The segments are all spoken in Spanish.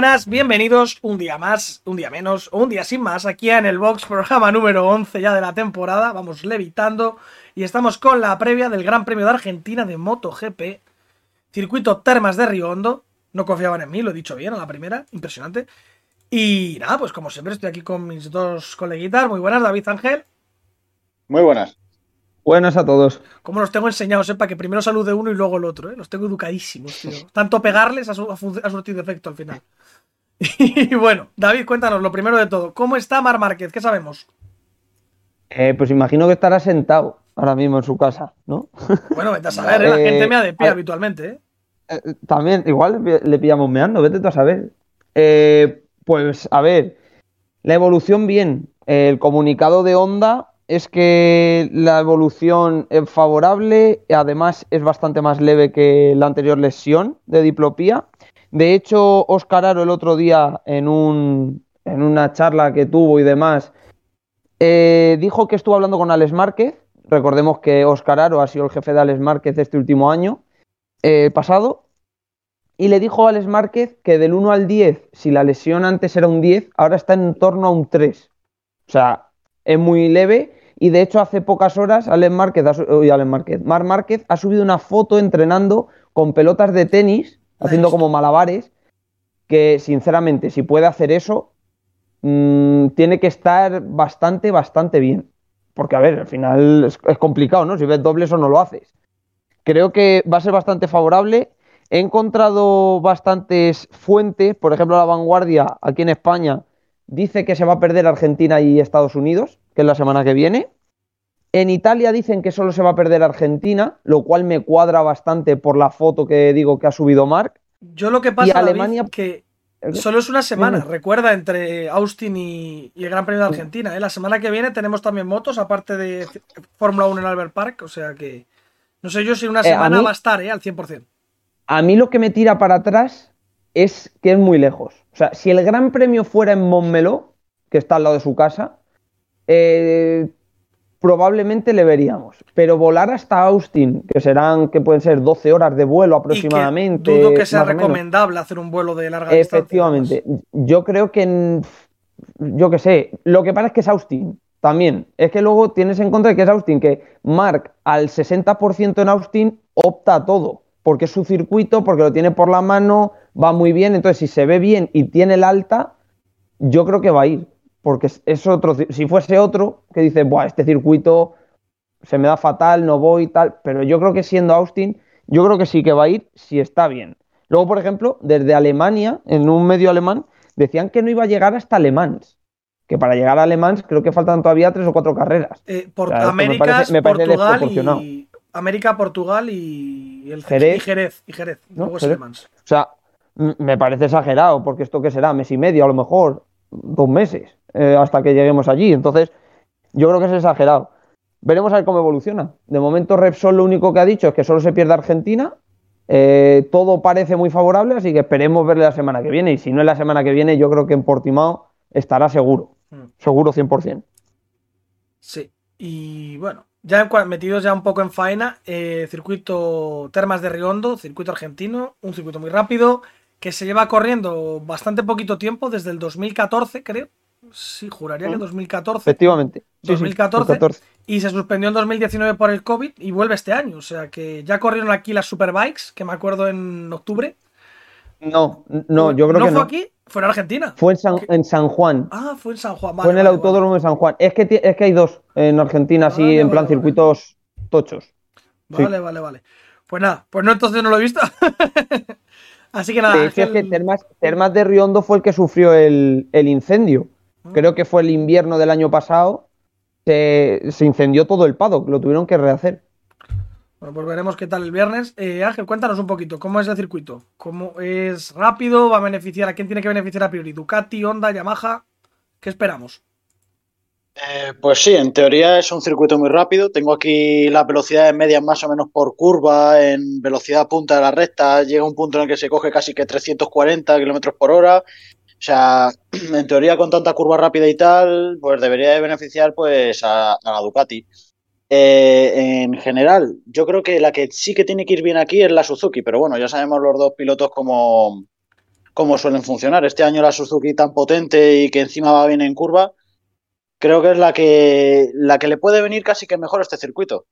buenas, bienvenidos un día más, un día menos, o un día sin más, aquí en el Box, programa número 11 ya de la temporada, vamos levitando y estamos con la previa del Gran Premio de Argentina de MotoGP, circuito Termas de Riondo, no confiaban en mí, lo he dicho bien a la primera, impresionante. Y nada, pues como siempre estoy aquí con mis dos coleguitas, muy buenas, David Ángel. Muy buenas. Buenas a todos. Como los tengo enseñados, sepa que primero salude uno y luego el otro, ¿eh? Los tengo educadísimos, tío. Tanto pegarles ha, su- ha surtido efecto al final. Y bueno, David, cuéntanos lo primero de todo. ¿Cómo está Mar Márquez? ¿Qué sabemos? Eh, pues imagino que estará sentado ahora mismo en su casa, ¿no? Bueno, vete a saber, ¿eh? la Eh, gente me ha de pie a- habitualmente, ¿eh? Eh, También, igual le, pillamos meando, vete tú a saber. Eh, pues a ver, la evolución bien. El comunicado de Honda es que la evolución es favorable, además es bastante más leve que la anterior lesión de diplopía. De hecho, Oscar Aro el otro día en un, en una charla que tuvo y demás, eh, dijo que estuvo hablando con Alex Márquez. Recordemos que Oscar Aro ha sido el jefe de Alex Márquez este último año eh, pasado y le dijo a Alex Márquez que del 1 al 10, si la lesión antes era un 10, ahora está en torno a un 3. O sea, es muy leve y de hecho hace pocas horas Alex Márquez, uy, Alex Márquez, Marc Márquez ha subido una foto entrenando con pelotas de tenis, haciendo como malabares, que sinceramente si puede hacer eso, mm, tiene que estar bastante, bastante bien. Porque a ver, al final es, es complicado, ¿no? Si ves dobles o no lo haces. Creo que va a ser bastante favorable. He encontrado bastantes fuentes, por ejemplo, la vanguardia aquí en España dice que se va a perder Argentina y Estados Unidos, que es la semana que viene. En Italia dicen que solo se va a perder Argentina, lo cual me cuadra bastante por la foto que digo que ha subido Mark. Yo lo que pasa, David, Alemania- que solo es una semana, recuerda, entre Austin y, y el Gran Premio de Argentina. ¿eh? La semana que viene tenemos también motos, aparte de Fórmula 1 en Albert Park, o sea que no sé yo si una Eh, semana mí- va a estar ¿eh? al 100%. A mí lo que me tira para atrás es que es muy lejos. O sea, si el Gran Premio fuera en Montmeló, que está al lado de su casa, eh, probablemente le veríamos. Pero volar hasta Austin, que serán, que pueden ser 12 horas de vuelo aproximadamente. Y que dudo que sea recomendable hacer un vuelo de larga distancia. Efectivamente. Yo creo que, en- yo qué sé, lo que pasa es que es Austin también. Es que luego tienes en contra de que es Austin, que Mark al 60% en Austin opta a todo, porque es su circuito, porque lo tiene por la mano, va muy bien, entonces si se ve bien y tiene el alta, yo creo que va a ir, porque es, otro, si fuese otro que dice, Buah, este circuito se me da fatal, no voy tal, pero yo creo que siendo Austin, yo creo que sí que va a ir si está bien. Luego, por ejemplo, desde Alemania, en un medio alemán, decían que no iba a llegar hasta Le Mans, que para llegar a Le Mans creo que faltan todavía tres o cuatro carreras. Eh, por O sea, esto me América, parece- me parece Portugal y América, Portugal y el Jerez. y Jerez y Jerez. ¿No? Luego es Jerez. O sea, me parece exagerado, porque esto que será, mes y medio a lo mejor, dos meses, eh, hasta que lleguemos allí. Entonces, yo creo que es exagerado. Veremos a ver cómo evoluciona. De momento, Repsol lo único que ha dicho es que solo se pierde Argentina. Eh, todo parece muy favorable, así que esperemos verle la semana que viene. Y si no es la semana que viene, yo creo que en Portimao estará seguro. Mm. Seguro 100%. Sí. Y bueno, ya metidos ya un poco en faena, eh, circuito Termas de Riondo, circuito argentino, un circuito muy rápido que se lleva corriendo bastante poquito tiempo, desde el 2014, creo. Sí, juraría que Mm. 2014. Efectivamente. Sí, sí, 2014. 2014. Y se suspendió en 2019 por el COVID y vuelve este año. O sea que ya corrieron aquí las Superbikes, que me acuerdo en octubre. No, no, yo creo ¿No que fue no. aquí? Fue en Argentina. Fue en San, en San Juan. Ah, fue en San Juan. Fue en el vale, autódromo de San Juan. Es que, es que hay dos en Argentina, así en plan circuitos tochos. Vale, vale, vale, vale. Pues nada, pues no, entonces no lo he visto. Así que nada. de hecho, es que Ángel- Termas, Termas de Riondo fue el que sufrió el, el incendio. Ah. Creo que fue el invierno del año pasado. Se, se incendió todo el paddock, lo tuvieron que rehacer. Bueno, pues veremos qué tal el viernes. Eh, Ángel, cuéntanos un poquito, ¿cómo es el circuito? ¿Cómo es rápido? ¿Va a beneficiar a quién tiene que beneficiar a priori? ¿Ducati, Honda, Yamaha? ¿Qué esperamos? Eh, pues sí, en teoría es un circuito muy rápido. Tengo aquí las velocidades medias más o menos por curva, en velocidad punta de la recta. Llega un punto en el que se coge casi que 340 kilómetros por hora. O sea, en teoría con tanta curva rápida y tal, pues debería de beneficiar pues a, la Ducati. Eh, en general, yo creo que la que sí que tiene que ir bien aquí es la Suzuki, pero bueno, ya sabemos los dos pilotos cómo, cómo suelen funcionar. Este año la Suzuki tan potente y que encima va bien en curva, creo que es la que, la que le puede venir casi que mejor a este circuito.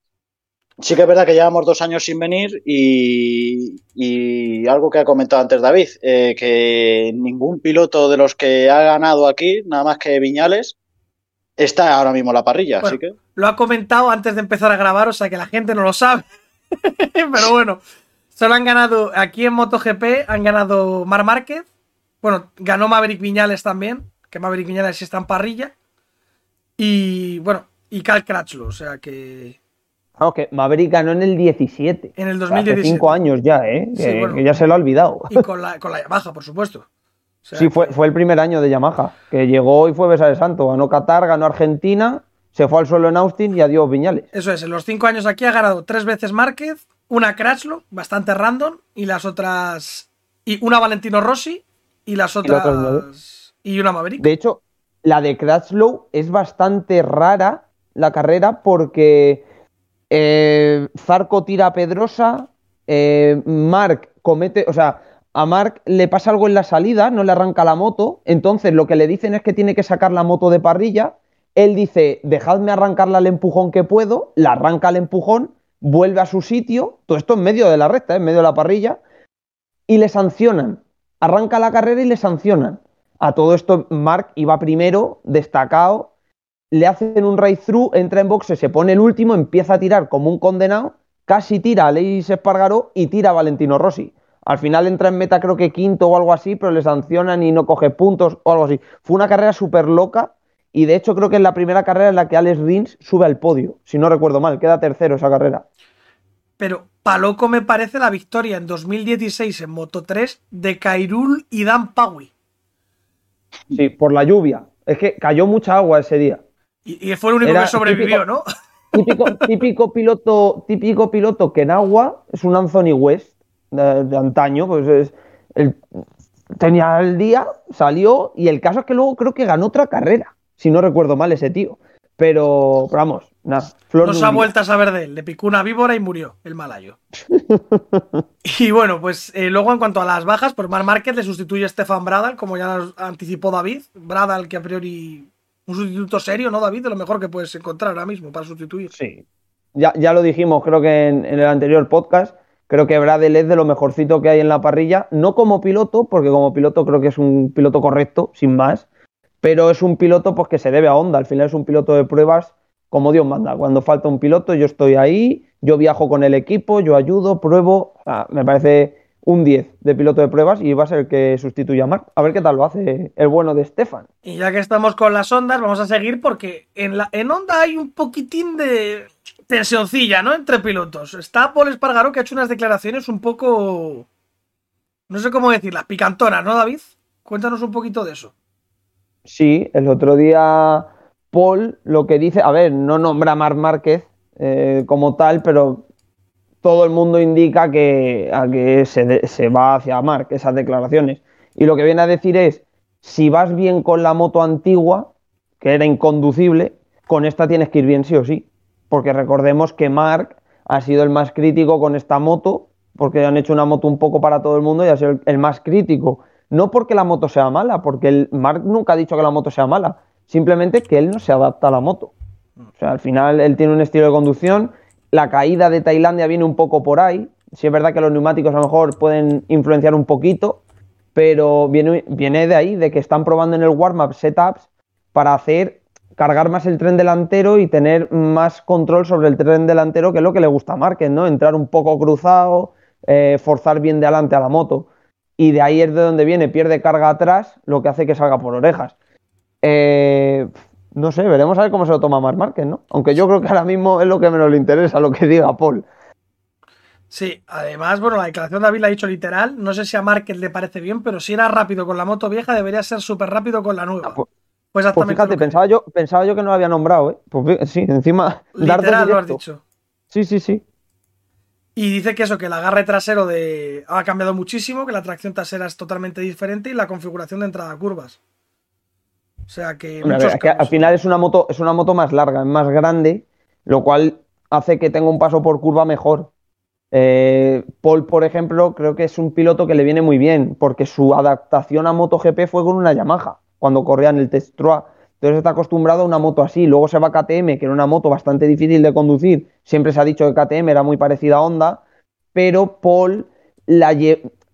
Sí que es verdad que llevamos dos años sin venir y, algo que ha comentado antes David, eh, que ningún piloto de los que ha ganado aquí, nada más que Viñales, está ahora mismo en la parrilla. así que... Lo ha comentado antes de empezar a grabar, o sea que la gente no lo sabe. Pero bueno, solo han ganado aquí en MotoGP, han ganado Mar Márquez. Bueno, ganó Maverick Viñales también, que Maverick Viñales está en parrilla. Y bueno, y Cal Crutchlow, o sea que Claro, que Maverick ganó en el 17. En el 2017. Hace cinco años ya, ¿eh? que, ya se lo ha olvidado. Y con la, con la Yamaha, por supuesto. sí, fue, fue el primer año de Yamaha, que llegó y fue Besa de Santo. Ganó Qatar, ganó Argentina, se fue al suelo en Austin y adiós Viñales. Eso es, en los cinco años aquí ha ganado tres veces Márquez, una Crashlo, bastante random, y las otras. Y una Valentino Rossi, y las otras. Y, una Maverick. De hecho, la de Crashlow es bastante rara, la carrera, porque eh, Zarco tira a Pedrosa. Eh, Mark comete. O sea, a Mark le pasa algo en la salida, no le arranca la moto. Entonces lo que le dicen es que tiene que sacar la moto de parrilla. Él dice: Dejadme arrancarla al empujón que puedo. La arranca al empujón, vuelve a su sitio. Todo esto en medio de la recta, en medio de la parrilla. Y le sancionan. Arranca la carrera y le sancionan. A todo esto, Mark iba primero, destacado, le hacen un race through, entra en boxe, se pone el último, empieza a tirar como un condenado, casi tira a Leis Espargaró y tira a Valentino Rossi. Al final entra en meta creo que quinto o algo así, pero le sancionan y no coge puntos o algo así. Fue una carrera súper loca y de hecho creo que es la primera carrera en la que Alex Rins sube al podio, si no recuerdo mal, queda tercero esa carrera. Pero paloco me parece la victoria en 2016 en Moto 3 de Kairul y Dan Paui. Sí, por la lluvia. Es que cayó mucha agua ese día. Y, fue el único que sobrevivió, ¿no? Típico, piloto, típico piloto que en agua es un Anthony West de, antaño, pues es, tenía el día, salió y el caso es que luego creo que ganó otra carrera, si no recuerdo mal ese tío. Pero, vamos, nada. no se ha vuelto a saber de él. Le picó una víbora y murió el malayo. y bueno, pues eh, luego en cuanto a las bajas, por Mar Márquez le sustituye a Stefan Bradal, como ya anticipó David. Bradal, que a priori un sustituto serio, ¿no, David? De lo mejor que puedes encontrar ahora mismo para sustituir. Sí. Ya, ya lo dijimos, creo que en, el anterior podcast. Creo que Bradel es de lo mejorcito que hay en la parrilla. No como piloto, porque como piloto creo que es un piloto correcto, sin más. Pero es un piloto pues, que se debe a Honda. Al final es un piloto de pruebas como Dios manda. Cuando falta un piloto, yo estoy ahí, yo viajo con el equipo, yo ayudo, pruebo. me parece un 10 de piloto de pruebas y va a ser el que sustituya a Mark. A ver qué tal lo hace el bueno de Stefan. Y ya que estamos con las ondas, vamos a seguir porque en, la, en Honda hay un poquitín de tensioncilla, ¿no? Entre pilotos. Está Paul Espargaró que ha hecho unas declaraciones un poco... No sé cómo decirlas, picantonas, ¿no, David? Cuéntanos un poquito de eso. Sí, el otro día Paul lo que dice, a ver, no nombra a Marc Márquez eh, como tal, pero todo el mundo indica que, a que se, va hacia Mark, esas declaraciones. Y lo que viene a decir es, si vas bien con la moto antigua, que era inconducible, con esta tienes que ir bien sí o sí. Porque recordemos que Mark ha sido el más crítico con esta moto, porque han hecho una moto un poco para todo el mundo y ha sido el más crítico. No porque la moto sea mala, porque el Mark nunca ha dicho que la moto sea mala, simplemente que él no se adapta a la moto. O sea, al final él tiene un estilo de conducción la caída de Tailandia viene un poco por ahí. Sí es verdad que los neumáticos a lo mejor pueden influenciar un poquito, pero viene, viene de ahí, de que están probando en el warm-up setups para hacer cargar más el tren delantero y tener más control sobre el tren delantero, que es lo que le gusta a Márquez, ¿no? Entrar un poco cruzado, eh, forzar bien de adelante a la moto. Y de ahí es de donde viene, pierde carga atrás, lo que hace que salga por orejas. Eh, no sé, veremos a ver cómo se lo toma Marc Márquez, ¿no? Aunque yo creo que ahora mismo es lo que menos le interesa, lo que diga Paul. Sí, además, bueno, la declaración de David la ha dicho literal. No sé si a Márquez le parece bien, pero si era rápido con la moto vieja, debería ser súper rápido con la nueva. pues, pues, pues fíjate, pensaba, yo, pensaba yo que no lo había nombrado, ¿eh? Pues sí, encima. Literal lo has dicho. Sí, sí, sí. Y dice que eso, que el agarre trasero de ha cambiado muchísimo, que la tracción trasera es totalmente diferente y la configuración de entrada a curvas. O sea que, al final es una moto, es una moto más larga, es más grande, lo cual hace que tenga un paso por curva mejor. Eh, Paul, por ejemplo, creo que es un piloto que le viene muy bien, porque su adaptación a MotoGP fue con una Yamaha, cuando corría en el Test Entonces está acostumbrado a una moto así. Luego se va a KTM, que era una moto bastante difícil de conducir. Siempre se ha dicho que KTM era muy parecida a Honda, pero Paul la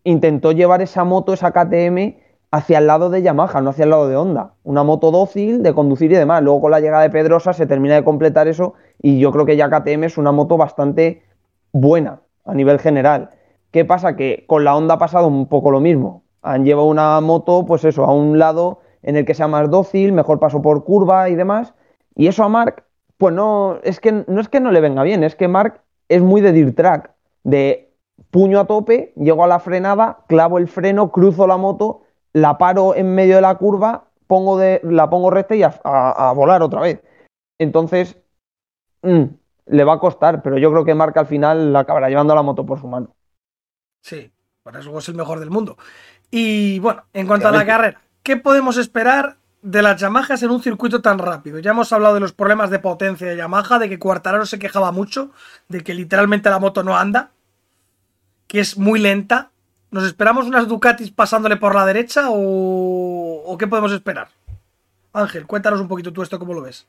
intentó llevar esa moto, esa KTM, hacia el lado de Yamaha, no hacia el lado de Honda. Una moto dócil de conducir y demás. Luego con la llegada de Pedrosa se termina de completar eso y yo creo que ya KTM es una moto bastante buena a nivel general. ¿Qué pasa? Que con la Honda ha pasado un poco lo mismo. Han llevado una moto, pues eso, a un lado en el que sea más dócil, mejor paso por curva y demás. Y eso a Mark, pues no, es que no es que no le venga bien, es que Mark es muy de dirt track, de puño a tope, llego a la frenada, clavo el freno, cruzo la moto, la paro en medio de la curva, pongo de, la pongo recta y a, volar otra vez. Entonces, mm, le va a costar, pero yo creo que Marca al final la acabará llevando la moto por su mano. Sí, por eso es el mejor del mundo. Y bueno, en cuanto a la carrera, ¿qué podemos esperar de las Yamahas en un circuito tan rápido? Ya hemos hablado de los problemas de potencia de Yamaha, de que Cuartararo se quejaba mucho, de que literalmente la moto no anda, que es muy lenta. ¿Nos esperamos unas Ducatis pasándole por la derecha o, o qué podemos esperar? Ángel, cuéntanos un poquito tú esto, ¿cómo lo ves?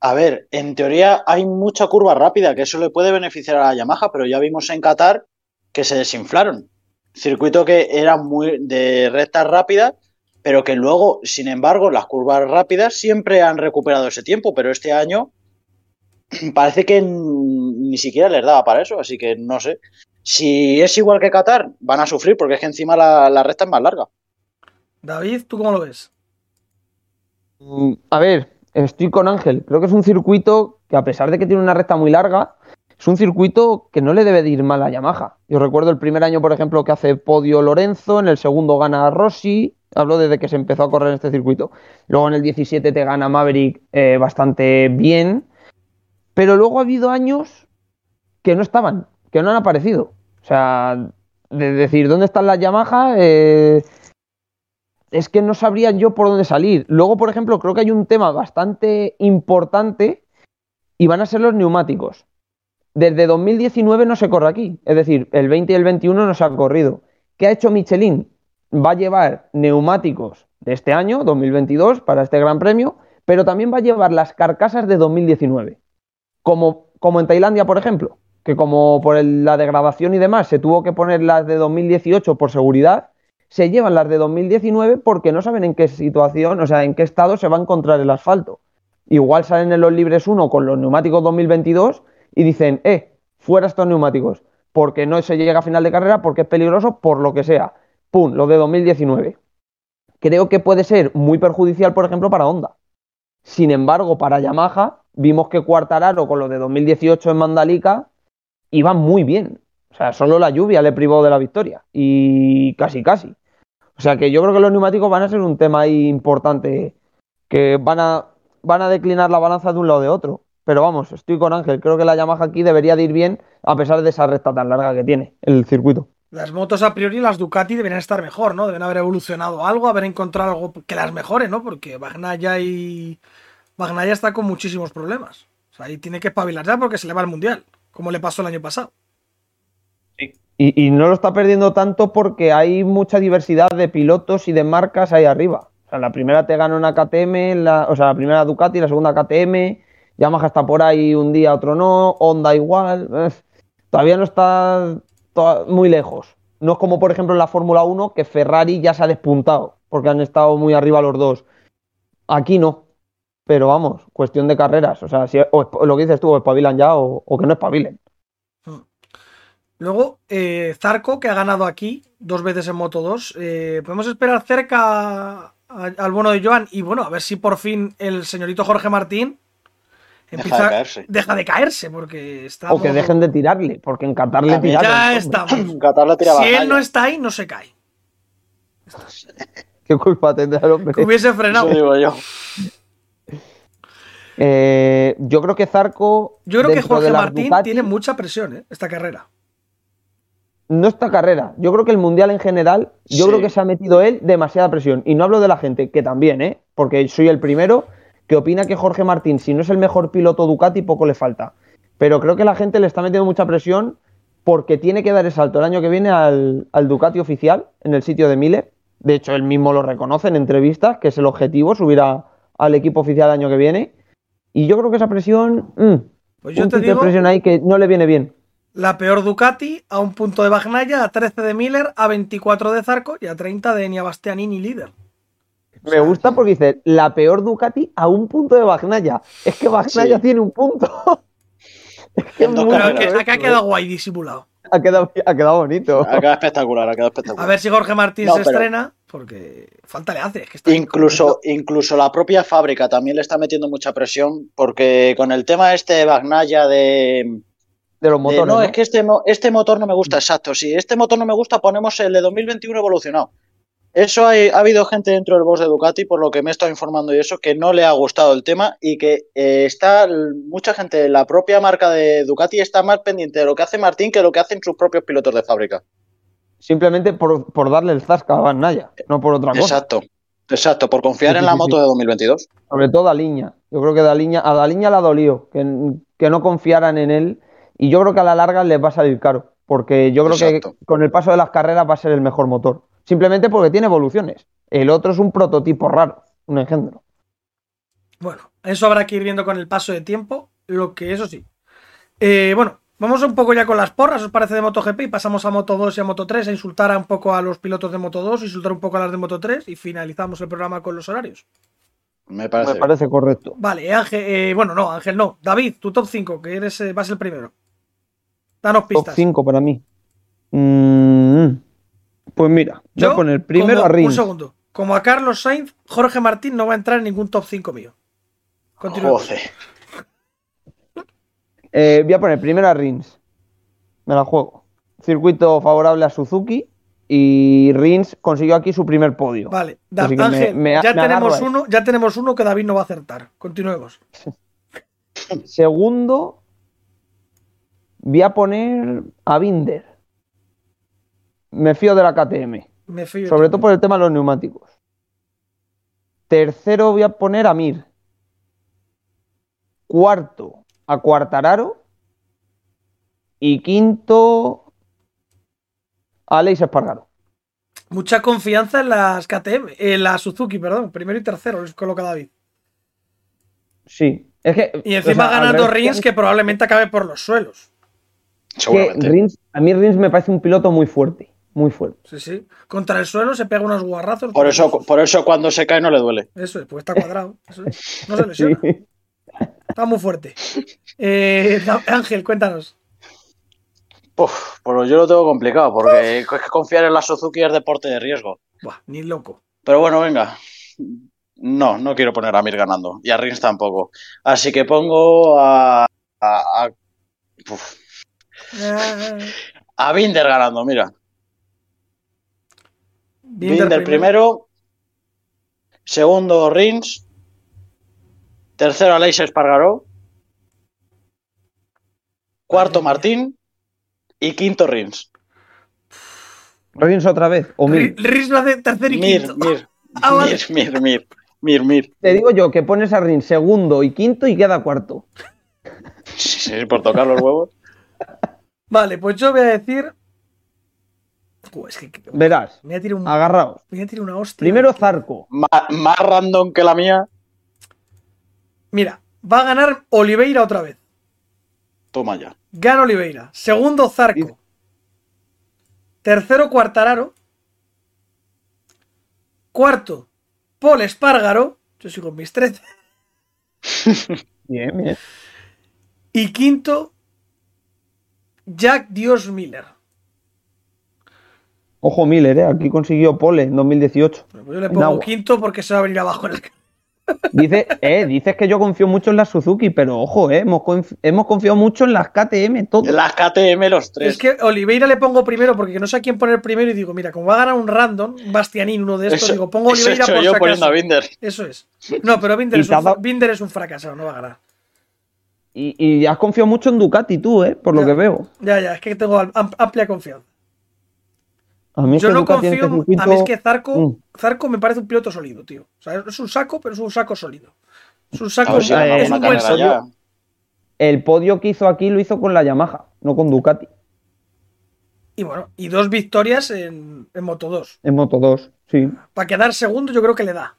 A ver, en teoría hay mucha curva rápida, que eso le puede beneficiar a la Yamaha, pero ya vimos en Qatar que se desinflaron. Circuito que era muy de rectas rápidas, pero que luego, sin embargo, las curvas rápidas siempre han recuperado ese tiempo, pero este año parece que ni siquiera les daba para eso, así que no sé. Si es igual que Qatar, van a sufrir porque es que encima la, la recta es más larga. David, ¿tú cómo lo ves? Mm, a ver, estoy con Ángel. Creo que es un circuito que, a pesar de que tiene una recta muy larga, es un circuito que no le debe de ir mal a Yamaha. Yo recuerdo el primer año, por ejemplo, que hace podio Lorenzo, en el segundo gana Rossi. Hablo desde que se empezó a correr en este circuito. Luego en el 17 te gana Maverick eh, bastante bien. Pero luego ha habido años que no estaban, que no han aparecido. O sea, de decir, ¿dónde están las Yamaha? Eh, es que no sabría yo por dónde salir. Luego, por ejemplo, creo que hay un tema bastante importante y van a ser los neumáticos. Desde 2019 no se corre aquí, es decir, el 20 y el 21 no se ha corrido. ¿Qué ha hecho Michelin? Va a llevar neumáticos de este año, 2022, para este Gran Premio, pero también va a llevar las carcasas de 2019. Como, como en Tailandia, por ejemplo, que como por la degradación y demás se tuvo que poner las de 2018 por seguridad, se llevan las de 2019 porque no saben en qué situación, o sea, en qué estado se va a encontrar el asfalto. Igual salen en los libres 1 con los neumáticos 2022 y dicen, eh, fuera estos neumáticos, porque no se llega a final de carrera, porque es peligroso, por lo que sea. Pum, lo de 2019. Creo que puede ser muy perjudicial, por ejemplo, para Honda. Sin embargo, para Yamaha, vimos que Cuartararo con lo de 2018 en Mandalika iba muy bien. O sea, solo la lluvia le privó de la victoria. Y casi, casi. O sea que yo creo que los neumáticos van a ser un tema ahí importante. Que van a, van a declinar la balanza de un lado de otro. Pero vamos, estoy con Ángel. Creo que la Yamaha aquí debería de ir bien a pesar de esa recta tan larga que tiene el circuito. Las motos a priori, las Ducati deberían estar mejor, ¿no? Deben haber evolucionado algo, haber encontrado algo que las mejore, ¿no? Porque Bagnaya y. Bagnaya está con muchísimos problemas. O sea, ahí tiene que espabilar ya porque se le va al mundial, como le pasó el año pasado. Y, no lo está perdiendo tanto porque hay mucha diversidad de pilotos y de marcas ahí arriba. O sea, la primera te gana una KTM, la, o sea, la primera Ducati, la segunda KTM, Yamaha está por ahí un día, otro no, Honda igual. todavía no está muy lejos. No es como, por ejemplo, en la Fórmula 1, que Ferrari ya se ha despuntado, porque han estado muy arriba los dos. Aquí no. Pero vamos, cuestión de carreras. O sea, si, lo que dices tú, o espabilan ya o, o que no espabilen. Luego, eh, Zarco, que ha ganado aquí dos veces en Moto 2. Eh, podemos esperar cerca al bueno de Joan y bueno, a ver si por fin el señorito Jorge Martín empieza, deja de caerse, deja de caerse porque está. O que dejen de tirarle, porque en Qatar le tiraron. Ya estamos. si él no está ahí, no se cae. ¿Qué culpa tendrá el hombre? Que hubiese frenado. digo yo. Eh, yo creo que Zarco. Yo creo que Jorge Martín tiene mucha presión, ¿eh? Esta carrera no esta carrera. Yo creo que el mundial en general, yo creo que se ha metido él demasiada presión. Y no hablo de la gente, que también, ¿eh? Porque soy el primero que opina que Jorge Martín, si no es el mejor piloto Ducati, poco le falta. Pero creo que la gente le está metiendo mucha presión porque tiene que dar el salto el año que viene al, al Ducati oficial en el sitio de Miller. De hecho, él mismo lo reconoce en entrevistas, que es el objetivo, subir a- al equipo oficial el año que viene. Y yo creo que esa presión, mm, Pues yo un te poquito de digo, presión ahí que no le viene bien. la peor Ducati a un punto de Bagnaia, a 13 de Miller, a 24 de Zarco y a 30 de Enia Bastianini líder. Me gusta porque dice la peor Ducati a un punto de Bagnaia. Es que Bagnaia Sí. tiene un punto. es que es muy que, acá ha quedado ¿eh? guay disimulado. ha quedado, ha quedado bonito. Ha quedado espectacular, ha quedado espectacular. A ver si Jorge Martín No, se pero- estrena, porque falta le hace. Es que está Incluso, incluso la propia fábrica también le está metiendo mucha presión porque con el tema este de Bagnaya de, De los de, motores. no, ¿no? es que este, este motor no me gusta, exacto. Si este motor no me gusta, ponemos el de 2021 evolucionado. Eso hay- ha habido gente dentro del boss de Ducati, por lo que me he estado informando y eso, que no le ha gustado el tema y que eh, está mucha gente, la propia marca de Ducati está más pendiente de lo que hace Martín que lo que hacen sus propios pilotos de fábrica. Simplemente por, por darle el zasca a Bagnaia, no por otra cosa. Exacto, exacto, por confiar Sí, en sí, la moto sí. de 2022. Sobre todo a Liña. Yo creo que Daliña, a Daliña la dolió, que, que no confiaran en él. Y yo creo que a la larga les va a salir caro. Porque yo creo Exacto. que con el paso de las carreras va a ser el mejor motor. Simplemente porque tiene evoluciones. El otro es un prototipo raro, un engendro. Bueno, eso habrá que ir viendo con el paso de tiempo, lo que eso sí. Eh, bueno, vamos un poco ya con las porras, ¿os parece de MotoGP? Y pasamos a Moto 2 y a Moto 3 a insultar a un poco a los pilotos de Moto 2, insultar un poco a las de Moto 3 y finalizamos el programa con los horarios. Me parece. Me parece correcto. Vale, Ángel, eh, bueno, no, Ángel no. David, tu top 5, que eres, eh, vas el primero. Danos Top pistas. 5 para mí. Mm, pues mira, voy Yo, a poner primero como- a Rins. Un segundo. Como a Carlos Sainz, Jorge Martín no va a entrar en ningún top 5 mío. Continúa. Joder. Eh, voy a poner primero a Rins. Me la juego. Circuito favorable a Suzuki. Y Rins consiguió aquí su primer podio. Vale, Da- me- me- ya me tenemos uno, ya tenemos uno que David no va a acertar. Continuemos. Segundo, voy a poner a Binder. Me fío de la KTM. Me fío. Sobre todo por el tema de los neumáticos. Tercero voy a poner a Mir. Cuarto, a Cuartararo. Y quinto, a Alex Espargaro. Mucha confianza en las KTM, en la Suzuki, perdón. Primero y tercero les coloca David. Sí. Es que, Y encima o sea, ganando Rins, que probablemente acabe por los suelos. que. Rins- a mí Rins me parece un piloto muy fuerte. Muy fuerte. Sí, sí. Contra el suelo se pega unos guarrazos. Por eso, por eso cuando se cae no le duele. Eso es, pues está cuadrado. Eso es. No se lesiona. Sí. Está muy fuerte. Eh, Ángel, cuéntanos. Uf, pues yo lo tengo complicado porque es que confiar en la Suzuki es deporte de riesgo. Buah, ni loco. Pero bueno, venga. No, no quiero poner a Mir ganando. Y a Rins tampoco. Así que pongo a. a, a, uf, Ah, a Binder ganando, mira. Binder Binder, primero. Segundo, Rins. Tercero, Aleix Espargaró. Cuarto. Martín. Y quinto, Rins. Rins otra vez. O Mir. Ri- Rins lo hace tercero y Mir, quinto. Mir. Ah, vale. Mir, Mir, Mir. Mir, Mir. Te digo yo que pones a Rins segundo y quinto y queda cuarto. Sí, sí, por tocar los huevos. Vale, pues yo voy a decir. Joder, es que que- Verás. me voy a tirar un- Agarraos. me voy a tirar una hostia. Primero Zarco. Más random que la mía. Mira, va a ganar Oliveira otra vez. Toma ya. Gana Oliveira. Segundo, Zarco. Tercero, Cuartararo. Cuarto, Paul Espargaro. Yo sigo en mis 13. Bien, bien. Y quinto, Jack Dios Miller. Ojo Miller, ¿eh? Aquí consiguió pole en 2018. Bueno, pues yo le pongo quinto porque se va a venir abajo en el. Dice, eh, dices que yo confío mucho en la Suzuki, pero ojo, eh, hemos, conf- hemos confiado mucho en las KTM, todo. Las KTM, los tres. Es que Oliveira le pongo primero porque no sé a quién poner primero y digo, mira, como va a ganar un random, Bastianín, uno de estos, Eso- digo, pongo eso he Oliveira hecho por yo si poniendo acaso. a Binder. Eso es. No, pero Binder es, un, Binder es un fracasado, no va a ganar. Y, y has confiado mucho en Ducati tú, eh, por lo que veo. Ya, ya, es que tengo am- amplia confianza. A mí es Yo que no confío. este circuito- A mí es que Zarco, Mm. Zarco me parece un piloto sólido, tío. O sea, es un saco, pero es un saco sólido. Es un A saco. si eh, es un buen ya. El podio que hizo aquí lo hizo con la Yamaha, no con Ducati. Y bueno, y dos victorias en, en Moto 2. En Moto 2, sí. Para quedar segundo, yo creo que le da.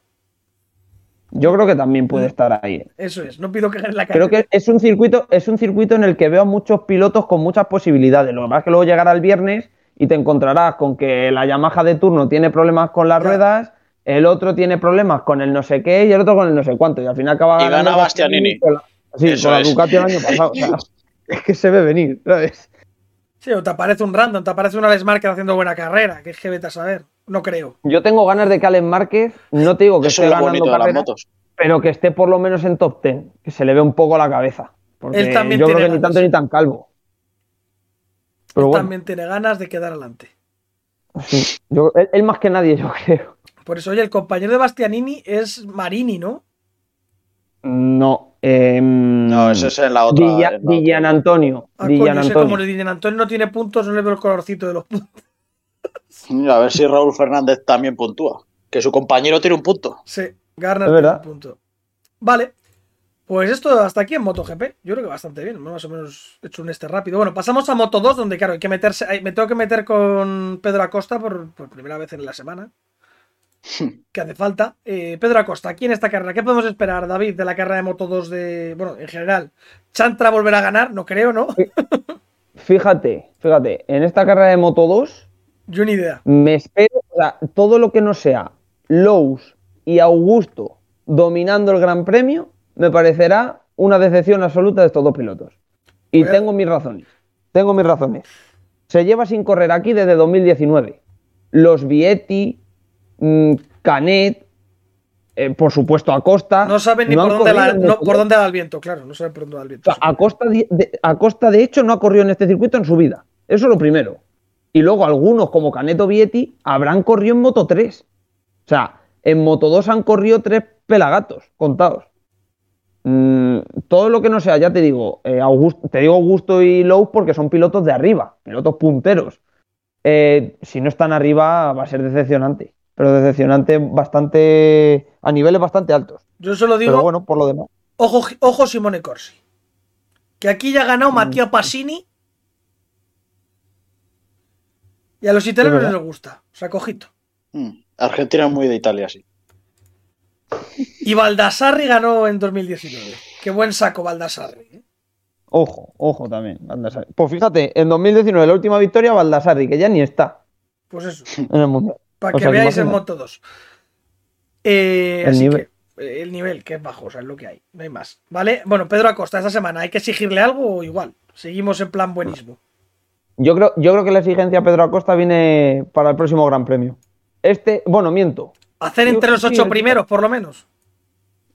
Yo creo que también puede estar ahí. Eso es, no pido que gane la carrera. Creo que es un circuito, es un circuito en el que veo a muchos pilotos con muchas posibilidades. Lo que pasa es que luego llegará el viernes y te encontrarás con que la Yamaha de turno tiene problemas con las ruedas, el otro tiene problemas con el no sé qué y el otro con el no sé cuánto. Y al final acaba Y gana ganando Bastianini. con la- Sí, Eso con la es. Ducati el año pasado. o sea, es que se ve venir, ¿sabes? Sí, o te aparece un random, te aparece un Alex Márquez haciendo buena carrera, que es que vete a saber. No creo. Yo tengo ganas de que Alex Márquez, no te digo que Eso esté es ganando las motos. pero que esté por lo menos en top 10, que se le ve un poco la cabeza. Porque Él también yo creo que ni tanto ni tan calvo. Pero Él bueno, también tiene ganas de quedar adelante. sí, yo- él, él más que nadie, yo creo. Por eso, oye, el compañero de Bastianini es Marini, ¿no? No, em, No, eso es en la otra. Dilla- en la otra. Dillan Antonio. Ah, Dillan coño, sé Antonio. como le dicen Antonio no tiene puntos, no le veo el colorcito de los puntos. A ver si Raúl Fernández también puntúa. Que su compañero tiene un punto. Sí, Garner tiene un punto. Vale. Pues esto hasta aquí en MotoGP. Yo creo que bastante bien. Más o menos he hecho un este rápido. Bueno, pasamos a Moto 2, donde claro, hay que meterse. hay- Me tengo que meter con Pedro Acosta por, por primera vez en la semana. Que hace falta. Eh, Pedro Acosta, aquí en esta carrera, ¿qué podemos esperar, David, de la carrera de Moto 2 de. Bueno, en general. ¿Chantra volverá a ganar? No creo, ¿no? Fíjate, fíjate, en esta carrera de Moto 2 Yo ni idea. me espero, o sea, todo lo que no sea Lowe's y Augusto dominando el Gran Premio, me parecerá una decepción absoluta de estos dos pilotos. Y Pues- tengo mis razones. Tengo mis razones. Se lleva sin correr aquí desde 2019. Los Vietti, mm, Canet, eh, por supuesto Acosta. No saben ni no por, dónde la- no, Moto2. por dónde da el viento, claro. No saben por dónde da el viento. O sea, Acosta de, de- Acosta, de hecho, no ha corrido en este circuito en su vida. Eso es lo primero. Y luego algunos, como Caneto Vietti, habrán corrido en Moto 3. O sea, en Moto 2 han corrido tres pelagatos contados. Mm, todo lo que no sea, ya te digo, eh, Augusto, te digo Augusto y Lowe porque son pilotos de arriba, pilotos punteros. Eh, si no están arriba, va a ser decepcionante. Pero decepcionante bastante. a niveles bastante altos. Yo solo digo. Pero bueno, por lo demás. Ojo, ojo Simone Corsi. Que aquí ya ha Mm. ganado Matteo Passini. Y a los italianos les gusta. O sea, cojito. Mm. Argentina es muy de Italia, sí. Y Baldassarri ganó en 2019. Qué buen saco Baldassarri. ¿eh? Ojo, ojo también, Baldassarri. Pues fíjate, en 2019 la última victoria. Baldassarri, que ya ni está Pues eso. en el mundial. Para O que sea, que veáis en. Moto 2. Eh, El así nivel. que, eh, el nivel, que es bajo, o sea, es lo que hay. No hay más. ¿Vale? Bueno, Pedro Acosta, esta semana, ¿hay que exigirle algo o igual? Seguimos en plan buenismo. Yo creo, yo creo que la exigencia a Pedro Acosta viene para el próximo Gran Premio. Este, bueno, miento. Hacer entre los ocho primeros, por lo menos.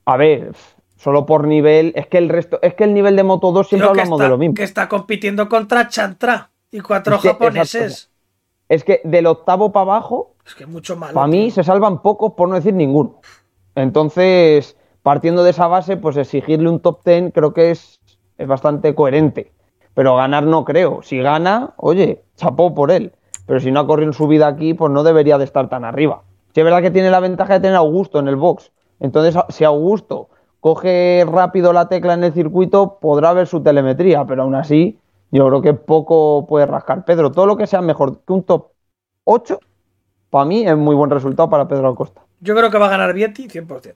A ver, solo por nivel, es que el resto, es que el nivel de Moto 2 siempre Creo hablamos está, de lo mismo. que está compitiendo contra Chantra y cuatro Es que, japoneses. exacto. Es que del octavo para abajo, Es que mucho malo. para mí se salvan pocos, por no decir ninguno. Entonces, partiendo de esa base, pues exigirle un top 10 creo que es, es bastante coherente. Pero ganar no creo. Si gana, oye, chapó por él. Pero si no ha corrido en su vida aquí, pues no debería de estar tan arriba. Sí, es verdad que tiene la ventaja de tener a Augusto en el box. Entonces, si Augusto coge rápido la tecla en el circuito, podrá ver su telemetría. Pero aún así, yo creo que poco puede rascar Pedro. Todo lo que sea mejor que un top 8, para mí es muy buen resultado para Pedro Acosta. Yo creo que va a ganar Vietti 100%.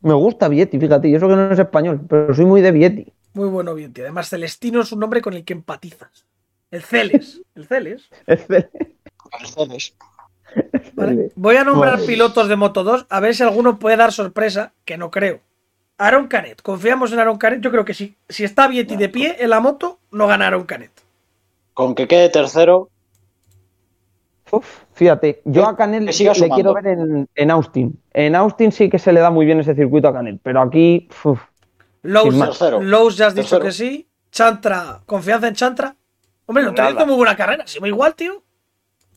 Me gusta Vietti, fíjate, y eso que no es español, pero soy muy de Vietti. Muy bueno Vietti. Además, Celestino es un nombre con el que empatizas. El Celes. El Celes. Mercedes. ¿Vale? Voy a nombrar Vale. pilotos de Moto 2 a ver si alguno puede dar sorpresa, que no creo. Aaron Canet. Confiamos en Aaron Canet. Yo creo que si, si está Vietti de pie en la moto, no gana Aaron Canet. Con que quede tercero, Uf, fíjate, yo a Canet le, quiero ver en, en Austin. En Austin sí que se le da muy bien ese circuito a Canet, pero aquí, uf, Lowe's. Lowe's ya has dicho Tercero. que sí. Chantra, confianza en Chantra. Hombre, lo hizo muy buena carrera. Si va igual, tío,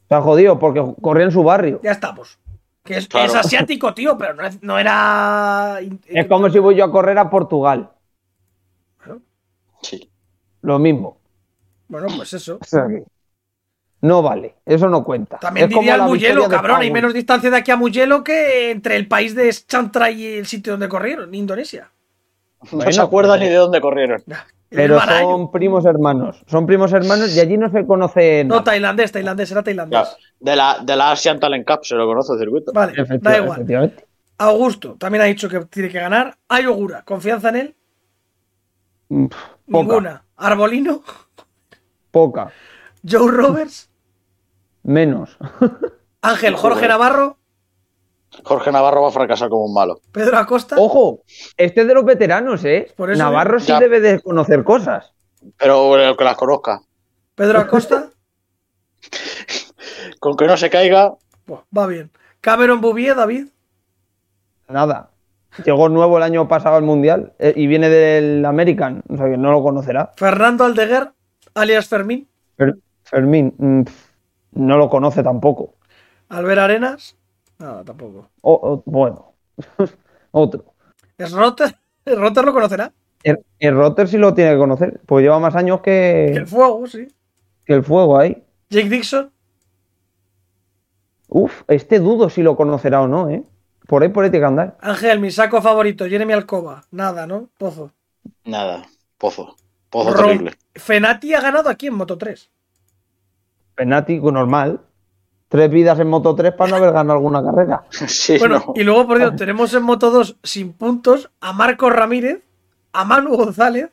se ha jodido porque corría en su barrio. ya estamos. Que es, Claro. es asiático, tío, pero no, es- no era. Es como si voy yo a correr a Portugal, sí. lo mismo. Bueno, pues eso. O sea que no vale, eso no cuenta. También Es como diría el Mugello, victoria de cabrón. Hay menos distancia de aquí a Mugello que entre el país de Chantra y el sitio donde corrieron, Indonesia. No Bueno, se acuerda pero- ni de dónde corrieron. Pero son primos hermanos. Son primos hermanos y allí no se conoce No, nada. tailandés, tailandés, era Ya, tailandés. de, la, de la Asian Talent Cup se lo conoce el circuito. Vale, da igual. Augusto también ha dicho que tiene que ganar. Hay Ogura, confianza en él. Mm, Poca, Ninguna. Arbolino, poca, Joe Roberts, menos. Ángel Jorge. Navarro, Jorge Navarro va a fracasar como un malo. Pedro Acosta. Ojo, este es de los veteranos, ¿eh? Por eso Navarro sí ya. debe de conocer cosas. Pero el que las conozca. Pedro Acosta. Con que no se caiga, va bien. Cameron Bouvier, David. Nada. Llegó nuevo el año pasado al Mundial eh, y viene del American, o sea que no lo conocerá. Fernando Aldeguer, alias Fermín. Fer- Fermín, mm, no lo conoce tampoco. Albert Arenas. Nada, tampoco. O- o- bueno, otro. Es Rotter. Rotter lo conocerá. El, el Rotter sí lo tiene que conocer, pues lleva más años que, El fuego, sí. que el fuego ahí. Jake Dixon. Uf, este dudo si lo conocerá o no, ¿eh? Por ahí por ahí tiene que andar. Ángel, mi saco favorito. Jeremy Alcoba. Nada, ¿no? Pozo. nada. Pozo. Pozo Rom- terrible. Fenati ha ganado aquí en Moto 3. Penático normal. Tres vidas en Moto 3 para no haber ganado alguna carrera. Sí, Bueno, no. y luego, por Dios, tenemos en Moto 2 sin puntos a Marcos Ramírez, a Manu González,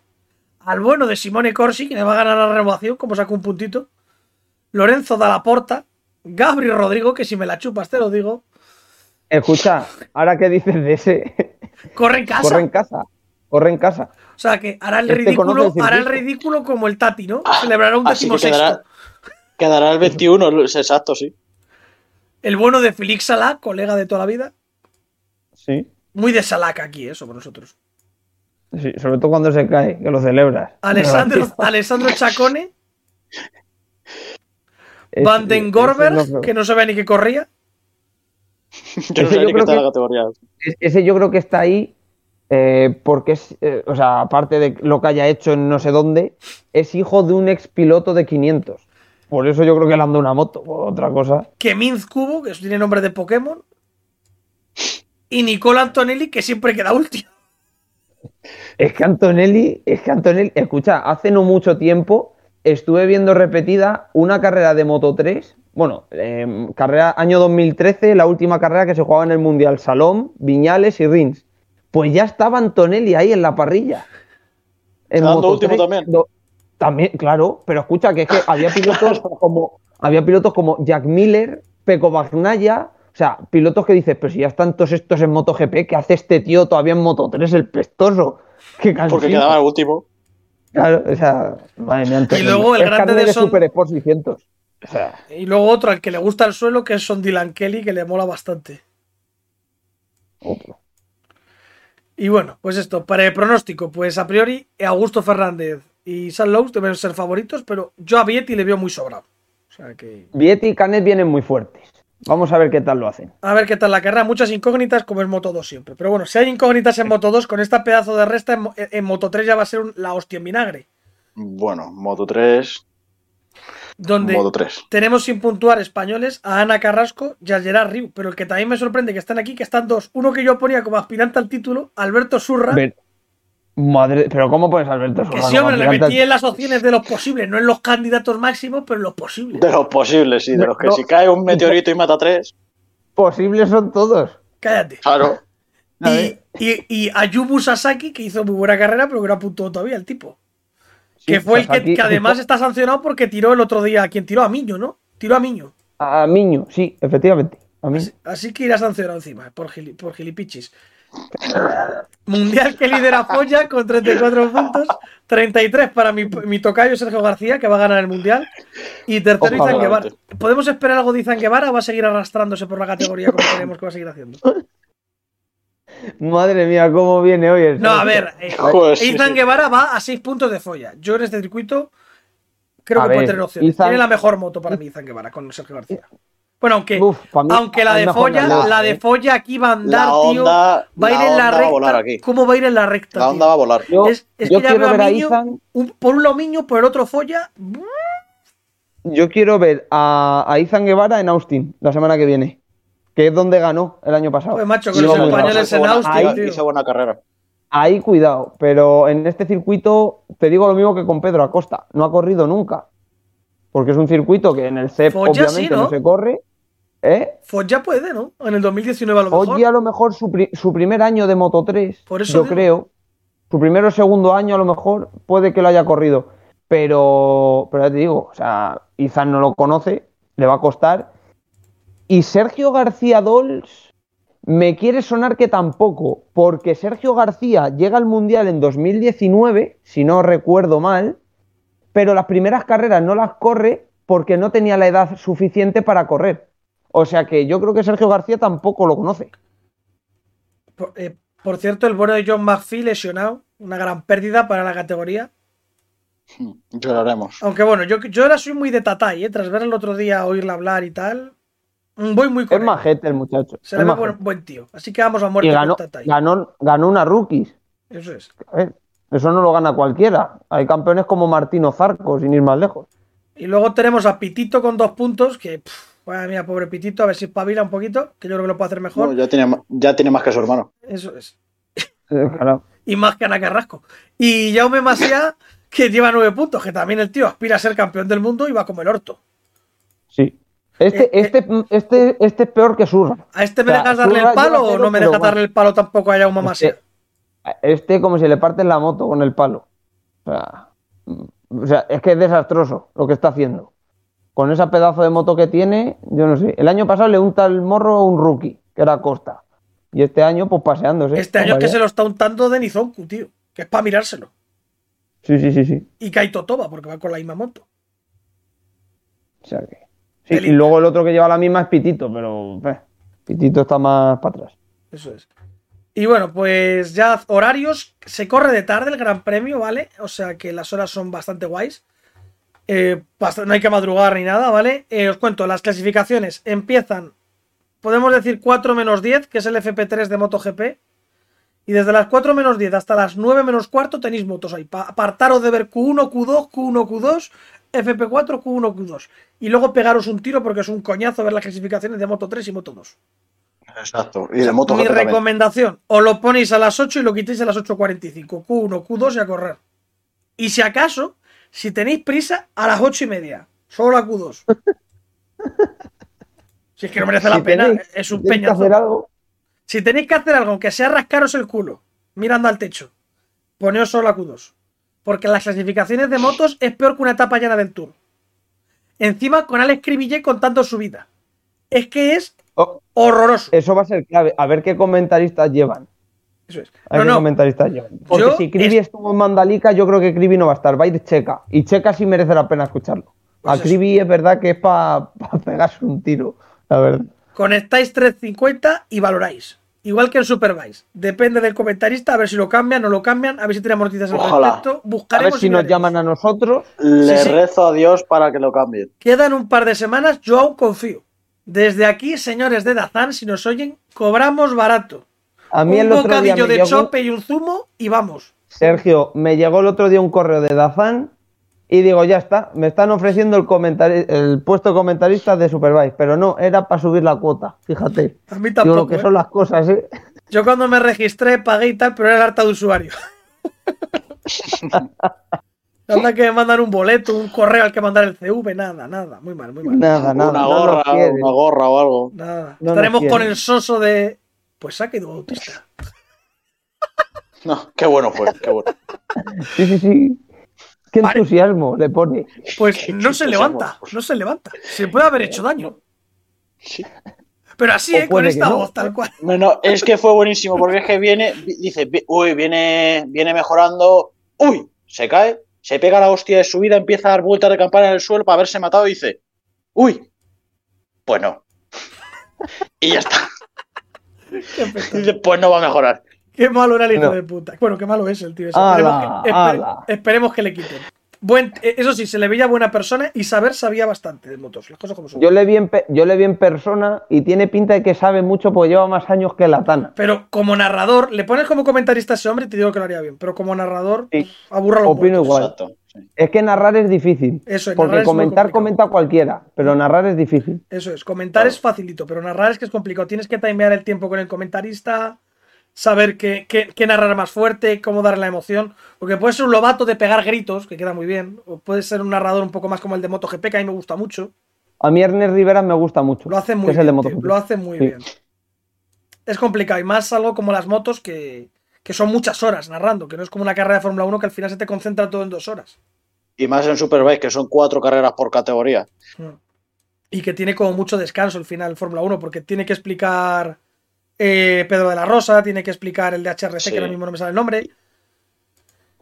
al bueno de Simone Corsi, que le va a ganar la renovación, como sacó un puntito, Lorenzo Dallaporta, Gabri Rodrigo, que si me la chupas te lo digo, Escucha, ahora que dices de ese, corre en casa. corre en casa. Corre en casa. O sea que hará el Este ridículo, hará el ridículo como el Tati, ¿no? Celebrará un décimo quedará, sexto. quedará el 21, es exacto, sí. El bueno de Félix Salá, colega de toda la vida. Sí. Muy de Salaca aquí, eso, por nosotros. Sí, sobre todo cuando se cae, que lo celebras. Alessandro, Alessandro Chacone, Van den Gorbers, que no sabía ni qué corría. Yo no Ese sé yo ni qué creo está en que- la categoría. es- Ese yo creo que está ahí eh, porque es, eh, o sea, aparte de lo que haya hecho en no sé dónde, es hijo de un ex piloto de 500. Por eso yo creo que le anda una moto, por otra cosa. que Minz Cubo, que eso tiene nombre de Pokémon, y Nicola Antonelli, que siempre queda último. Es que Antonelli, es que Antonelli, escucha, hace no mucho tiempo estuve viendo repetida una carrera de Moto 3, bueno, eh, carrera año 2013, la última carrera que se jugaba en el Mundial, Salom, Viñales y Rins. Pues ya estaba Antonelli ahí en la parrilla. En Quedando último también. También, claro, pero escucha que es que había pilotos como había pilotos como Jack Miller, Peco Bagnaya, o sea, pilotos que dices, pero si ya están todos estos en MotoGP, ¿qué hace este tío todavía en Moto 3, el pestoso? Qué Porque quedaba el último. Claro, o sea, madre mía, Antonelli. luego el Es grande de Son- Super Sport 600. O sea, Y luego otro al que le gusta el suelo, que es Son Dylan Kelly, que le mola bastante. otro. Y bueno, pues esto, para el pronóstico, pues a priori Augusto Fernández y San Lowe deben ser favoritos, pero yo a Vietti le veo muy sobrado. O sea que. Vietti y Canet vienen muy fuertes. Vamos a ver qué tal lo hacen. A ver qué tal la carrera. Muchas incógnitas como en Moto 2 siempre. Pero bueno, si hay incógnitas en Moto 2, con esta pedazo de resta en, Mo- en Moto 3 ya va a ser un- la hostia en vinagre. Bueno, Moto 3. Donde Moto 3. tenemos sin puntuar españoles a Ana Carrasco y a Gerard Riu. Pero el que también me sorprende que están aquí, que están dos. Uno que yo ponía como aspirante al título, Alberto Surra. Ver- Madre, pero ¿cómo a Alberto Que sí, hombre, le metí en las opciones de los posibles, no en los candidatos máximos, pero en los posibles. De los posibles, sí. De los que No. si cae un meteorito y mata tres. Posibles son todos. Cállate. Claro. Y, y, y Ayubu Sasaki, que hizo muy buena carrera, pero que no apuntó todavía el tipo. que fue el que, además está sancionado porque tiró el otro día. ¿Quién tiró? A Miño, ¿no? Tiró a Miño. A Miño, sí, efectivamente. A mí. Así que irá sancionado encima, por, gili- por gilipichis. Mundial que lidera Folla con 34 puntos. 33 para mi, mi tocayo Sergio García, que va a ganar el Mundial. Y tercero Ojalá. Izan Guevara. ¿Podemos esperar algo de Izan Guevara o va a seguir arrastrándose por la categoría como creemos que va a seguir haciendo? Madre mía, cómo viene hoy el No, a ver, eh, Joder, sí. Guevara va a 6 puntos de Folla. Yo en este circuito creo A que puede tener opciones. Ethan- Tiene la mejor moto para mí, Ethan Guevara, con Sergio García. Bueno, aunque, Uf, pa' mí- aunque la de Folla, la la, de- Folla aquí va a andar, La tío. onda, Va a ir en la onda va a volar recta. aquí. ¿Cómo va a ir en la recta? La tío? onda va a volar. Yo, es, es yo que ya quiero veo a ver a Miño, Ethan. un- por un lado Miño, por el otro Folla. Yo quiero ver a, a Izan Guevara en Austin la semana que viene. Que es donde ganó el año pasado. Pues macho, con los españoles en buena- Austin, hizo- tío. Hizo buena carrera. ahí cuidado. Pero en este circuito te digo lo mismo que con Pedro Acosta. No ha corrido nunca. Porque es un circuito que en el CEP sí, obviamente ¿no? no se corre. ¿Eh? Fogg ya puede, ¿no? En el 2019 a lo mejor. Foggia a lo mejor su, pri- su primer año de Moto 3, Por eso yo digo. creo. Su primero o segundo año a lo mejor puede que lo haya corrido. Pero, pero ya te digo, o sea, Izan no lo conoce, le va a costar. Y Sergio García Dols me quiere sonar que tampoco, porque Sergio García llega al Mundial en 2019, si no recuerdo mal, pero las primeras carreras no las corre porque no tenía la edad suficiente para correr. O sea que yo creo que Sergio García tampoco lo conoce. Por, eh, por cierto, el bueno de John McPhee lesionado. Una gran pérdida para la categoría. Lloraremos. Aunque bueno, yo, yo ahora soy muy de Tatay, ¿eh? Tras ver el otro día, oírla hablar y tal. mm, Voy muy con Es él. majete el muchacho. Se le ve buen, buen tío. Así que vamos a muerte y ganó, con Tatay. ganó, ganó una rookies. Eso es. A ver, eso no lo gana cualquiera. Hay campeones como Martino Zarco, sin ir más lejos. Y luego tenemos a Pitito con dos puntos. Que, pff, vaya mía, pobre Pitito, a ver si espabila un poquito. Que yo creo que lo puede hacer mejor. No, ya, tiene, ya tiene más que su hermano. Eso es. Claro. Y más que Ana Carrasco. Y Jaume Masia, que lleva nueve puntos. Que también el tío aspira a ser campeón del mundo y va como el orto. Sí. Este, Eh, eh. este, este, este es peor que Surra. ¿A este me O sea, dejas darle el palo o no me dejas bueno. darle el palo tampoco a Jaume Masia? Este, este como si le parten la moto con el palo. O sea, mm, o sea, es que es desastroso lo que está haciendo. Con esa pedazo de moto que tiene, yo no sé. El año pasado le unta el morro a un rookie, que era Costa. Y este año, pues paseándose. Este año es que se lo está untando de Nizonku, tío. Que es para mirárselo. Sí, sí, sí, sí. Y Kaito Toba, porque va con la misma moto. O sea que. Sí, y luego el otro que lleva la misma es Pitito, pero eh, Pitito está más para atrás. Eso es. Y bueno, pues ya horarios. Se corre de tarde el Gran Premio, ¿vale? O sea que las horas son bastante guays. Eh, no hay que madrugar ni nada, ¿vale? Eh, os cuento, las clasificaciones empiezan, podemos decir 4 menos 10, que es el FP3 de MotoGP. Y desde las 4 menos 10 hasta las 9 menos cuarto tenéis motos ahí. Pa- apartaros de ver Q1, Q2, Q1, Q2, FP4, Q1, Q2. Y luego pegaros un tiro porque es un coñazo ver las clasificaciones de Moto 3 y Moto 2. Exacto. Y de moto Mi también. recomendación, os lo ponéis a las 8 y lo quitéis a las 8.45. Q1, Q2 y a correr. Y si acaso, si tenéis prisa, a las 8 y media. Solo la Q2. si es que no merece la pena, tenéis- es un peñazo. hacer algo. Si tenéis que hacer algo, aunque sea rascaros el culo, mirando al techo, poneos solo la Q2. Porque las clasificaciones de motos es peor que una etapa llena del Tour. Encima con Alex Cribillé contando su vida. Es que es Oh, horroroso. eso va a ser clave. A ver qué comentaristas llevan. Eso es. Ver No, no, llevan. Porque Yo si Cribi es- estuvo en Mandalica, yo creo que Cribi no va a estar. Va a ir Checa. Y Checa sí merece la pena escucharlo. Pues a. Cribi es verdad que es para pegarse un tiro. La verdad. conectáis 350 y valoráis. Igual que en Supervise. Depende del comentarista, a ver si lo cambian o lo cambian, a ver si tenemos noticias al Ojalá. respecto. A ver Buscaremos si nos llaman a nosotros. Le Sí, sí. rezo a Dios para que lo cambien. Quedan un par de semanas, yo aún confío. Desde aquí, señores de Dazan, si nos oyen, cobramos barato. A mí un el otro día bocadillo me de llegó- chope y un zumo y vamos. Sergio, me llegó el otro día un correo de Dazan y digo, ya está, me están ofreciendo el, comentari- el puesto de comentarista de Supervise, pero no, era para subir la cuota, fíjate. A mí Digo, tampoco. lo que ¿eh? son las cosas, ¿eh? Yo cuando me registré pagué y tal, pero era el harta de usuario. Anda que me mandan un boleto, un correo al que mandar el CV, nada, nada. Muy mal, muy mal. Nada, nada. una gorra, una gorra o algo. Nada. No Estaremos con el soso de. Pues se ha quedado autista. No, qué bueno fue, qué bueno. Sí, sí, sí. Qué Vale. entusiasmo le pone. Pues no se levanta, no se levanta. Se puede haber hecho daño. Sí. Pero así, ¿eh? Con esta no. voz, tal cual. No, no, es que fue buenísimo porque es que viene, vi- dice, uy, viene, viene mejorando, uy, se cae, se pega la hostia de su vida, empieza a dar vueltas de campana en el suelo para haberse matado y dice, uy, pues no. Y ya está. Pues no va a mejorar. Qué malo era el hijo No. de puta. Bueno, qué malo es el tío. ese. Ala, esperemos, que, esper- ala. esperemos que le quiten. Buen, eh, eso sí, se le veía buena persona y saber sabía bastante de motos. Las cosas como son. Yo le, vi en yo le vi en persona y tiene pinta de que sabe mucho porque lleva más años que la Tana. Pero como narrador, le pones como comentarista a ese hombre y te digo que lo haría bien. Pero como narrador, Sí. aburra los Opino muertos. igual. Exacto. sí. Es que narrar es difícil. Eso, porque es muy comentar comenta cualquiera, pero narrar es difícil. Eso es, comentar es facilito, pero narrar es que es complicado. Tienes que timear el tiempo con el comentarista. Saber qué, qué- qué narrar más fuerte, cómo darle la emoción. Porque puede ser un lobato de pegar gritos, que queda muy bien. O puede ser un narrador un poco más como el de MotoGP, que a mí me gusta mucho. A mí Ernest Rivera me gusta mucho. Lo hace muy es el de bien. tío. Lo hace muy Sí. bien. Es complicado. Y más algo como las motos que, que son muchas horas narrando. Que no es como una carrera de Fórmula 1 que al final se te concentra todo en dos horas. Y más en Superbike, que son cuatro carreras por categoría. Mm. Y que tiene como mucho descanso el final Fórmula 1, porque tiene que explicar eh, Pedro de la Rosa, tiene que explicar el de HRC, Sí. que ahora mismo no me sale el nombre,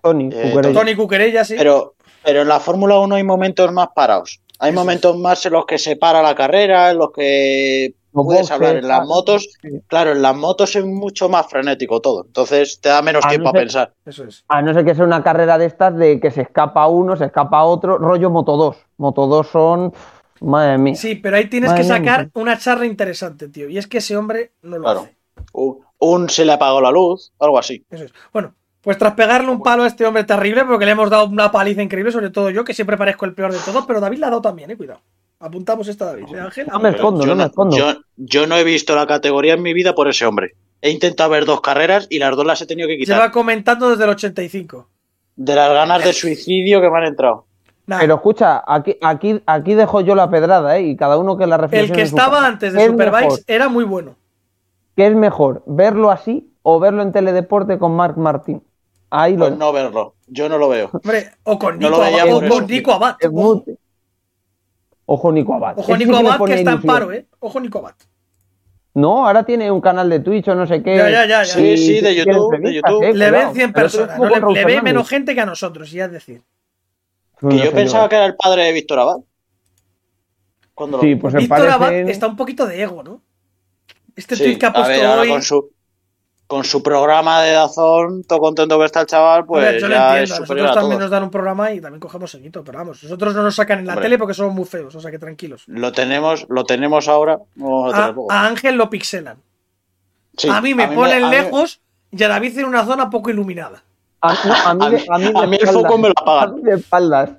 Tony, Eh, Cucurella. Tony Cuquerella, sí. Pero, pero en la Fórmula 1 hay momentos más parados. Hay Eso momentos más en los que se para la carrera, en los que Los puedes hablar. En las motos, Sí. claro, en las motos es mucho más frenético todo. Entonces te da menos A no tiempo a pensar. Eso es. A no ser que sea una carrera de estas de que se escapa uno, se escapa otro, rollo Moto 2. Moto 2 son. Madre mía. Sí, pero ahí tienes Madre que sacar una charla interesante, tío. Y es que ese hombre no lo Claro. hace. Un, un se le apagó la luz, algo así. Eso es. Bueno, pues tras pegarle un palo a este hombre terrible, porque le hemos dado una paliza increíble, sobre todo yo, que siempre parezco el peor de todos, pero David la ha dado también, eh, cuidado. Apuntamos esta, David. ¿eh, Ángel? No me escondo, yo no me escondo. Yo, yo no he visto la categoría en mi vida por ese hombre. He intentado ver dos carreras y las dos las he tenido que quitar. Lleva comentando desde el 85. De las ganas de suicidio que me han entrado. Pero escucha, aquí, aquí, aquí dejo yo la pedrada, ¿eh? Y cada uno que la el reflexione. que en su estaba antes de ¿Qué es Superbikes mejor? era muy bueno. ¿Qué es mejor? ¿Verlo así o verlo en Teledeporte con Marc Martín? Ahí lo Pues no verlo. Yo no lo veo. Hombre, o con No Nico, lo veía Abad, o con. Nico Abad. Muy- Ojo Nico Abad. Ojo Nico Abad, que está en paro, ¿eh? Ojo Nico Abad. No, ahora tiene un canal de Twitch o no sé qué. Ya, ya, ya, ya. Sí, sí, de YouTube, de YouTube. eh, Le ven 100 El otro personas. ¿no? Le, le ve menos gente que a nosotros, ya es decir. Que yo pensaba que era el padre de Víctor Abad. Cuando lo- Sí, pues Víctor Abad está un poquito de ego, ¿no? Este Sí, tweet que ha puesto ver, hoy. con su, con su programa de Dazón, todo contento que está el chaval, pues yo lo ya entiendo. es A superior nosotros a también todos. nos dan un programa y también cogemos seguito, pero vamos, nosotros no nos sacan en la Hombre. tele porque somos muy feos, o sea que tranquilos. Lo tenemos, lo tenemos ahora. vamos a Ángel lo pixelan. Sí, a mí me ponen a mí- lejos y a David en una zona poco iluminada. A, no, a mí, A de- mí- a mí de a mí el espaldas. foco me lo apagan. A mí de espaldas.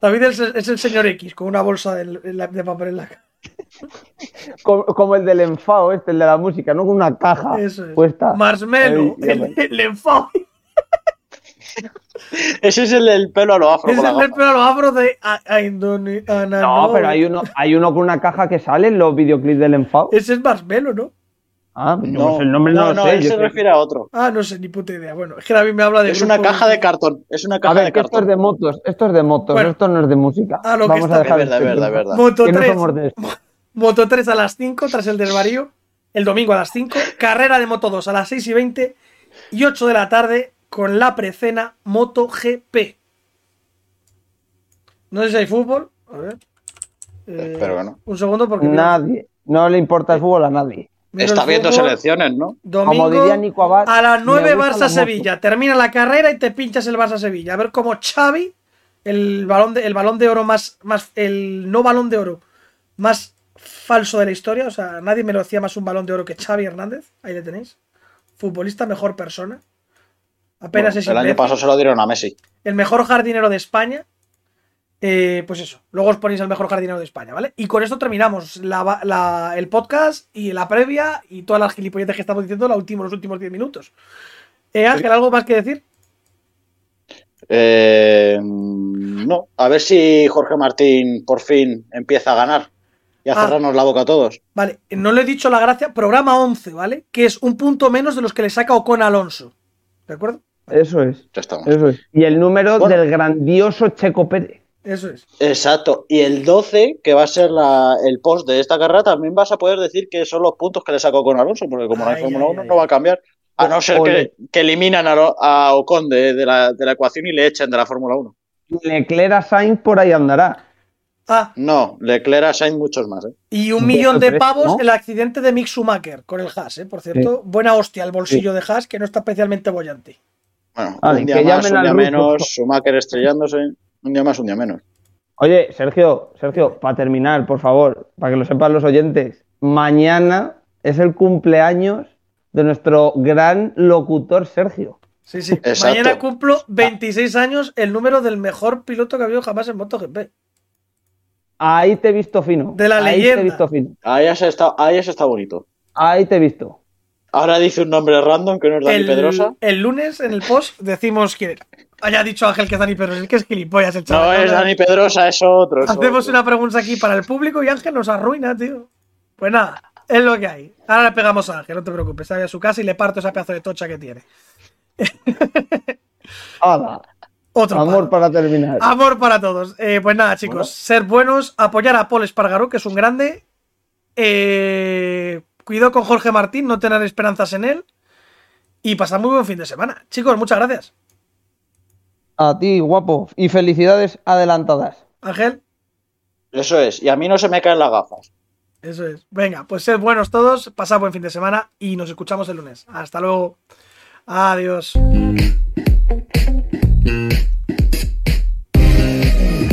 David es, es el señor X con una bolsa de, de papel en la cara. Como, como el del enfado, este, el de la música, no con una caja Eso es. puesta. Ya el, el enfado. Ese es el del pelo a lo afro. Es el del pelo a los afros de a- a Indone- No, pero hay uno, hay uno con una caja que sale en los videoclips del enfado. Ese es Marshmello, ¿no? Ah, pues No, el nombre no, no, lo sé. él se refiere a otro. Ah, no sé, ni puta idea. Bueno, es que David me habla de. Es una caja de cartón. Es una A caja ver, de que esto es cartón. de motos, esto es de motos, Bueno, esto no es de música. a lo que Vamos está- a dejar Es verdad, este es verdad, verdad. Moto Que no 3, somos de esto. Moto 3 a las 5 tras el desvarío. El domingo a las 5. Carrera de Moto 2 a las 6 y 20. Y 8 de la tarde con la precena Moto GP. No sé si hay fútbol. A ver. Eh, Espero que no. Un segundo porque. Nadie. No le importa el fútbol a nadie. Miro Está viendo fútbol. selecciones, ¿no? Domingo Como diría Nico Abad, a las me 9 gusta la Barça-Sevilla. Termina la carrera y te pinchas el Barça-Sevilla. A ver cómo Xavi, el balón de, el balón de oro más, más. El no balón de oro más falso de la historia. O sea, nadie me lo hacía más un balón de oro que Xavi Hernández. Ahí le tenéis. Futbolista, mejor persona. Apenas Bueno, es el año pasado se lo dieron a Messi. El mejor jardinero de España. Eh, pues eso, luego os ponéis el mejor jardinero de España, ¿vale? Y con esto terminamos la- la- el podcast y la previa y todas las gilipolletes que estamos diciendo la última- los últimos 10 minutos. Eh, Ángel, ¿algo más que decir? Eh, no, a ver si Jorge Martín por fin empieza a ganar y a Ah. cerrarnos la boca a todos. Vale, no le he dicho la gracia, programa 11, ¿vale? Que es un punto menos de los que le saca Ocon Alonso. ¿De acuerdo? Eso es. Ya estamos. Eso es. Y el número Bueno. del grandioso Checo Pérez. Eso es. Exacto. Y el 12, que va a ser la- el post de esta carrera, también vas a poder decir que son los puntos que le sacó con Alonso, porque como no hay Ay, Fórmula ay, 1 ay, no va a cambiar. A no ser que, que eliminan a, a Ocon de, de la, de la ecuación y le echen de la Fórmula 1. Leclerc a Sainz por ahí andará. Ah, No, Leclerc, Sainz, muchos más. ¿eh? y un millón de pavos ¿no? el accidente de Mick Schumacher con el Haas, ¿eh? Por cierto, buena hostia el bolsillo de Haas, que no está especialmente bollante. Bueno, Vale, un día que más, un día menos, Schumacher estrellándose, un día más, un día menos. Oye, Sergio, Sergio, para terminar, por favor, para que lo sepan los oyentes, mañana es el cumpleaños de nuestro gran locutor Sergio. Sí, sí. Exacto. Mañana cumplo 26 años, el número del mejor piloto que ha habido jamás en MotoGP. Ahí te he visto fino. De la Ahí leyenda. te he visto fino. Ahí has estado, ahí has estado bonito. Ahí te he visto. Ahora dice un nombre random que no es Dani el, Pedrosa. el lunes en el post decimos quién era. Haya dicho Ángel que es Dani Pedrosa, es que es gilipollas el No chaval. es Dani Pedrosa, es otro. es Hacemos otro. una pregunta aquí para el público y Ángel nos arruina, tío. Pues nada, es lo que hay. Ahora le pegamos a Ángel, no te preocupes. Sale a su casa y le parto esa pedazo de tocha que tiene. ¡Hala! Otro Amor para terminar. Amor para todos. Eh, pues nada, chicos, Bueno. ser buenos, apoyar a Paul Espargaró, que es un grande. Eh, cuidado con Jorge Martín, no tener esperanzas en él. Y pasar muy buen fin de semana. Chicos, muchas gracias. A ti, guapo. Y felicidades adelantadas. Ángel, Eso es. Y a mí no se me caen las gafas. eso es. Venga, pues sed buenos todos, pasad buen fin de semana y nos escuchamos el lunes. Hasta luego. Adiós.